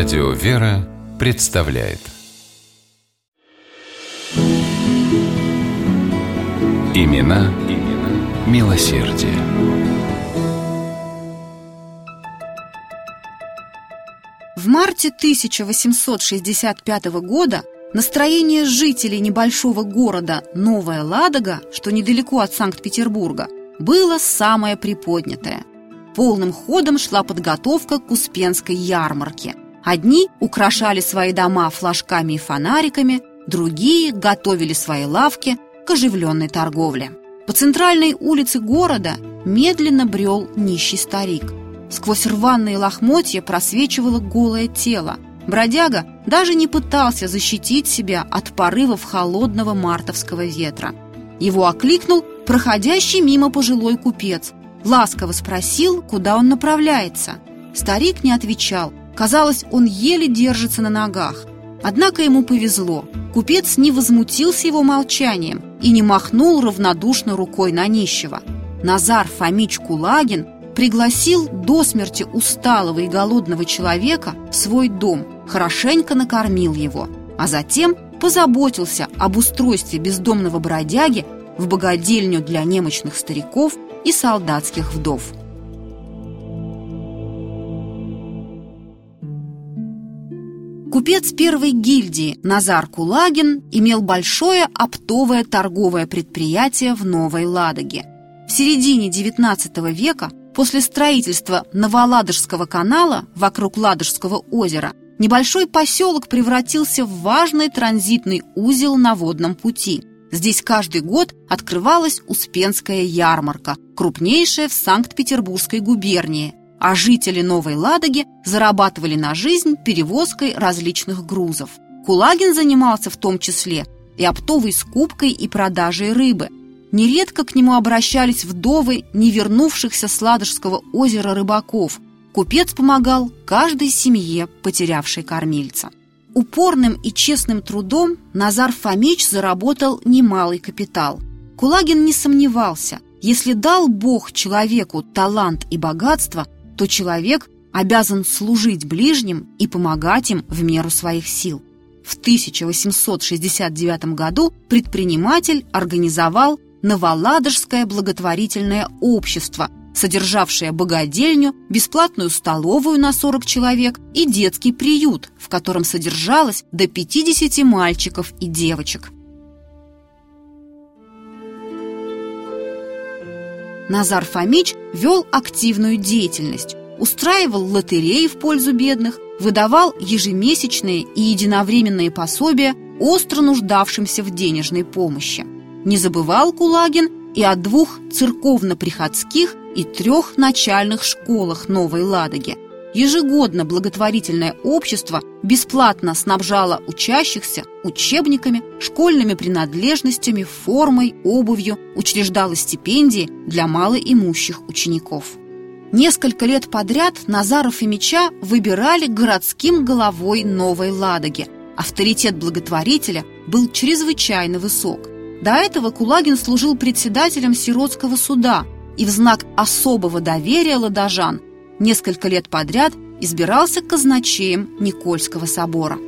Радио «Вера» представляет Имена, имена милосердие. В марте 1865 года настроение жителей небольшого города Новая Ладога, что недалеко от Санкт-Петербурга, было самое приподнятое. Полным ходом шла подготовка к Успенской ярмарке. Одни украшали свои дома флажками и фонариками, другие готовили свои лавки к оживленной торговле. По центральной улице города медленно брел нищий старик. Сквозь рваные лохмотья просвечивало голое тело. Бродяга даже не пытался защитить себя от порывов холодного мартовского ветра. Его окликнул проходящий мимо пожилой купец. Ласково спросил, куда он направляется. Старик не отвечал. Казалось, он еле держится на ногах. Однако ему повезло. Купец не возмутился его молчанием и не махнул равнодушно рукой на нищего. Назар Фомич Кулагин пригласил до смерти усталого и голодного человека в свой дом, хорошенько накормил его, а затем позаботился об устройстве бездомного бродяги в богадельню для немощных стариков и солдатских вдов. Купец первой гильдии Назар Кулагин имел большое оптовое торговое предприятие в Новой Ладоге. В середине XIX века, после строительства Новоладожского канала вокруг Ладожского озера, небольшой поселок превратился в важный транзитный узел на водном пути. Здесь каждый год открывалась Успенская ярмарка, крупнейшая в Санкт-Петербургской губернии, а жители Новой Ладоги зарабатывали на жизнь перевозкой различных грузов. Кулагин занимался в том числе и оптовой скупкой и продажей рыбы. Нередко к нему обращались вдовы не вернувшихся с Ладожского озера рыбаков. Купец помогал каждой семье, потерявшей кормильца. Упорным и честным трудом Назар Фомич заработал немалый капитал. Кулагин не сомневался, если дал Бог человеку талант и богатство – то человек обязан служить ближним и помогать им в меру своих сил. В 1869 году предприниматель организовал Новоладожское благотворительное общество, содержавшее богадельню, бесплатную столовую на 40 человек и детский приют, в котором содержалось до 50 мальчиков и девочек. Назар Фомич вел активную деятельность, устраивал лотереи в пользу бедных, выдавал ежемесячные и единовременные пособия остро нуждавшимся в денежной помощи. Не забывал Кулагин и о двух церковно-приходских и трех начальных школах Новой Ладоги – Ежегодно благотворительное общество бесплатно снабжало учащихся учебниками, школьными принадлежностями, формой, обувью, учреждало стипендии для малоимущих учеников. Несколько лет подряд Назаров и Меча выбирали городским головой Новой Ладоги. Авторитет благотворителя был чрезвычайно высок. До этого Кулагин служил председателем сиротского суда и в знак особого доверия ладожан – несколько лет подряд избирался казначеем Никольского собора.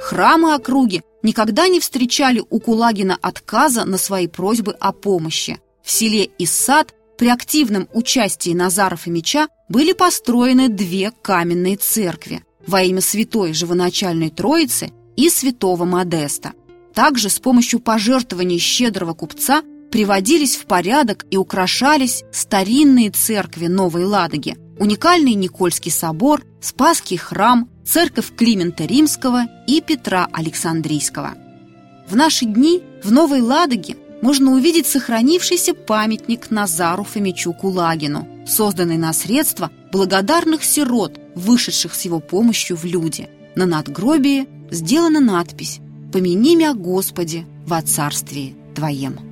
Храмы округи никогда не встречали у Кулагина отказа на свои просьбы о помощи. В селе Иссад при активном участии Назаров и Меча были построены две каменные церкви во имя Святой Живоначальной Троицы и Святого Модеста. Также с помощью пожертвований щедрого купца приводились в порядок и украшались старинные церкви Новой Ладоги, уникальный Никольский собор, Спасский храм, церковь Климента Римского и Петра Александрийского. В наши дни в Новой Ладоге можно увидеть сохранившийся памятник Назару Фомичу Кулагину, созданный на средства благодарных сирот, вышедших с его помощью в люди. На надгробии сделана надпись «Помяни мя, Господи, во царствии Твоем».